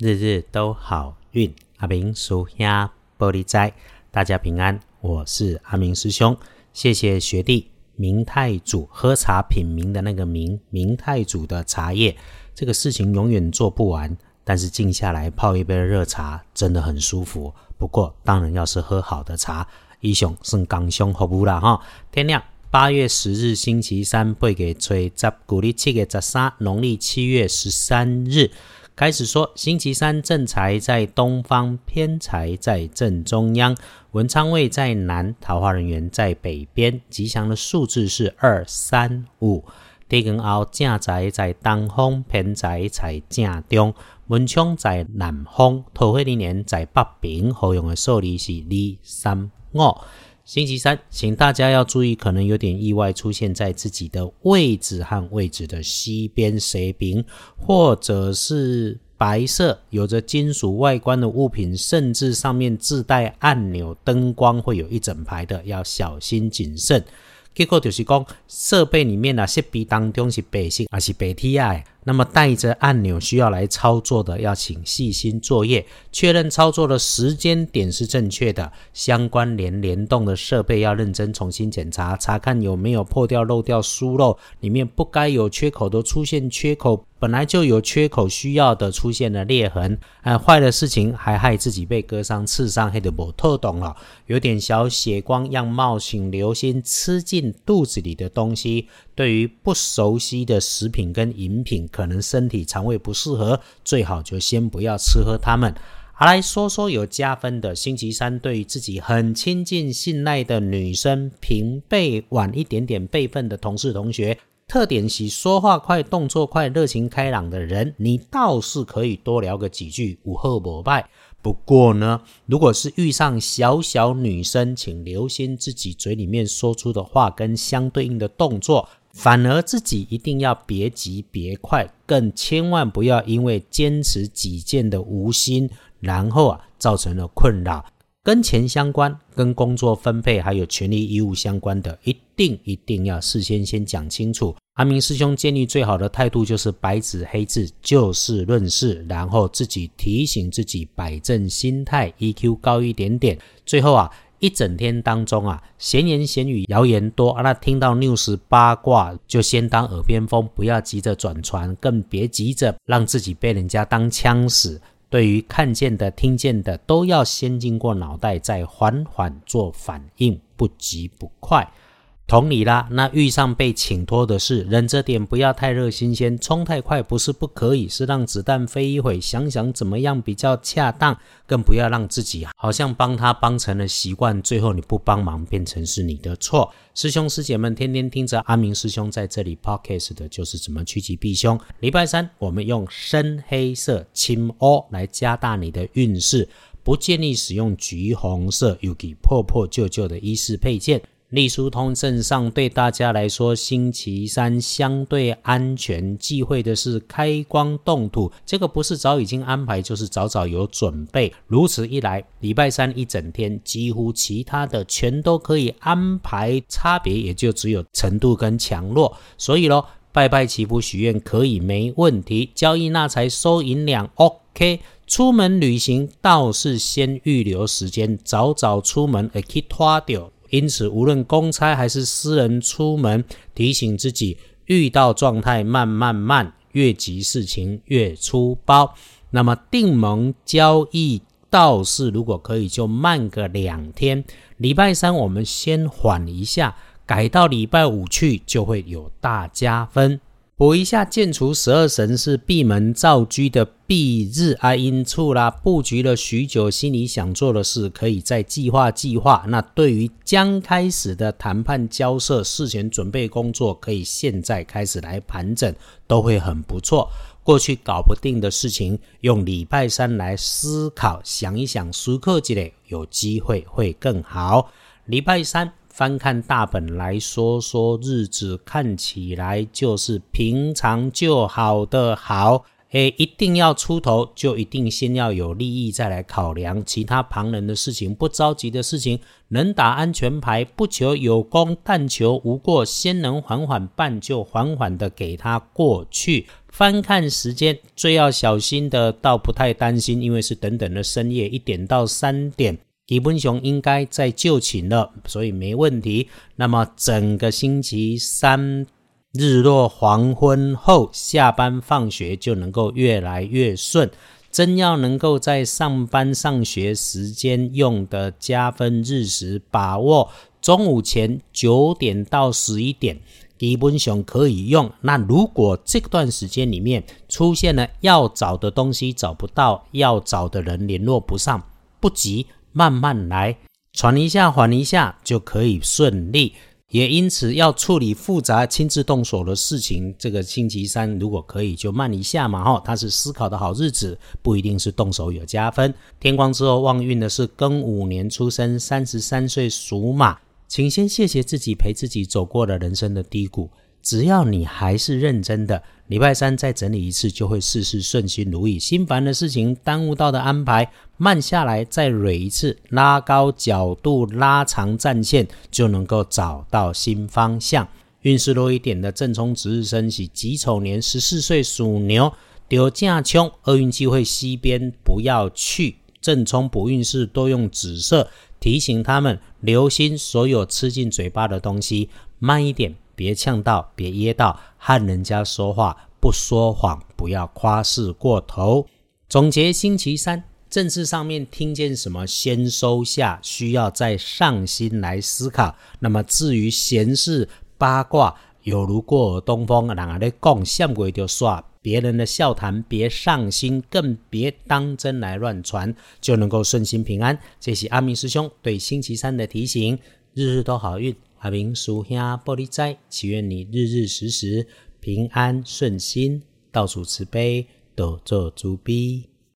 日日都好运，阿明叔兄玻璃斋，大家平安。我是阿明师兄，谢谢学弟明太祖喝茶品茗的那个明明太祖的茶叶。这个事情永远做不完，但是静下来泡一杯热茶真的很舒服。不过当然要是喝好的茶，一雄是刚兄好不啦哈？天亮，八月十日星期三，背给吹十古历七月十三，农历七月十三日。开始说，星期三正财在东方，偏财在正中央，文昌位在南，桃花人员在北边。吉祥的数字是二、三、五。地根后正财在东方，偏财在正中，文昌在南方，桃花人员在北边。好用的数字是二、三、五。星期三，请大家要注意，可能有点意外出现在自己的位置和位置的西边、西边，或者是白色、有着金属外观的物品，甚至上面自带按钮、灯光，会有一整排的，要小心谨慎。结果就是讲，设备里面啊，设备当中是白色还是白 T I？那么带着按钮需要来操作的，要请细心作业，确认操作的时间点是正确的。相关联联动的设备要认真重新检查，查看有没有破掉、漏掉、疏漏，里面不该有缺口都出现缺口。本来就有缺口需要的出现了裂痕，哎，坏的事情还害自己被割伤、刺伤，黑的不透懂了，有点小血光样貌，请留心吃进肚子里的东西。对于不熟悉的食品跟饮品，可能身体肠胃不适合，最好就先不要吃喝它们。好，来说说有加分的。星期三，对于自己很亲近、信赖的女生，平辈晚一点点辈分的同事、同学。特点是说话快、动作快、热情开朗的人，你倒是可以多聊个几句，午后膜拜。不过呢，如果是遇上小小女生，请留心自己嘴里面说出的话跟相对应的动作，反而自己一定要别急别快，更千万不要因为坚持己见的无心，然后啊造成了困扰。跟钱相关、跟工作分配还有权利义务相关的，一定一定要事先先讲清楚。阿明师兄建议最好的态度就是白纸黑字，就事论事，然后自己提醒自己摆正心态，EQ 高一点点。最后啊，一整天当中啊，闲言闲语、谣言多，那听到 news 八卦就先当耳边风，不要急着转传，更别急着让自己被人家当枪使。对于看见的、听见的，都要先经过脑袋，再缓缓做反应，不急不快。同理啦，那遇上被请托的事，忍着点，不要太热新鲜，冲太快不是不可以，是让子弹飞一会，想想怎么样比较恰当，更不要让自己好像帮他帮成了习惯，最后你不帮忙变成是你的错。师兄师姐们天天听着阿明师兄在这里 podcast 的就是怎么趋吉避凶。礼拜三我们用深黑色青欧来加大你的运势，不建议使用橘红色又给破破旧旧的衣饰配件。立书通镇上对大家来说，星期三相对安全，忌讳的是开光动土。这个不是早已经安排，就是早早有准备。如此一来，礼拜三一整天，几乎其他的全都可以安排，差别也就只有程度跟强弱。所以咯，拜拜祈福许愿可以没问题，交易纳财收银两 OK。出门旅行倒是先预留时间，早早出门，会去拖掉。因此，无论公差还是私人出门，提醒自己遇到状态慢慢慢，越急事情越粗包。那么定盟交易倒是如果可以就慢个两天，礼拜三我们先缓一下，改到礼拜五去就会有大加分。补一下，建除十二神是闭门造居的闭日哀因处啦，布局了许久，心里想做的事，可以再计划计划。那对于将开始的谈判交涉，事前准备工作，可以现在开始来盘整，都会很不错。过去搞不定的事情，用礼拜三来思考，想一想，舒克积累，有机会会更好。礼拜三。翻看大本来说说日子，看起来就是平常就好的好。诶，一定要出头，就一定先要有利益再来考量其他旁人的事情，不着急的事情，能打安全牌，不求有功，但求无过，先能缓缓办，就缓缓的给他过去。翻看时间，最要小心的，倒不太担心，因为是等等的深夜一点到三点，基本上应该在就寝了，所以没问题。那么整个星期三。日落黄昏后，下班放学就能够越来越顺。真要能够在上班上学时间用的加分日时，把握中午前九点到十一点，基本上可以用。那如果这段时间里面出现了要找的东西找不到，要找的人联络不上，不急，慢慢来，喘一下，缓一下，就可以顺利。也因此，要处理复杂、亲自动手的事情，这个星期三如果可以就慢一下嘛，哈，它是思考的好日子，不一定是动手有加分。天光之后旺运的是庚午年出生，三十三岁属马，请先谢谢自己陪自己走过了人生的低谷。只要你还是认真的，礼拜三再整理一次，就会事事顺心如意。心烦的事情、耽误到的安排，慢下来再蕊一次，拉高角度、拉长战线，就能够找到新方向。运势弱一点的正冲值日生喜己丑年十四岁属牛，丢架冲，厄运机会西边不要去。正冲补运势多用紫色，提醒他们留心所有吃进嘴巴的东西，慢一点。别呛到，别噎到，和人家说话不说谎，不要夸饰过头。总结星期三政治上面听见什么，先收下，需要再上心来思考。那么至于闲事八卦，有如过耳东风，人家咧讲，相鬼就耍别人的笑谈，别上心，更别当真来乱传，就能够顺心平安。这是阿明师兄对星期三的提醒，日日都好运。阿明叔兄玻璃斋，祈愿你日日时时平安顺心，到处慈悲，多做慈悲。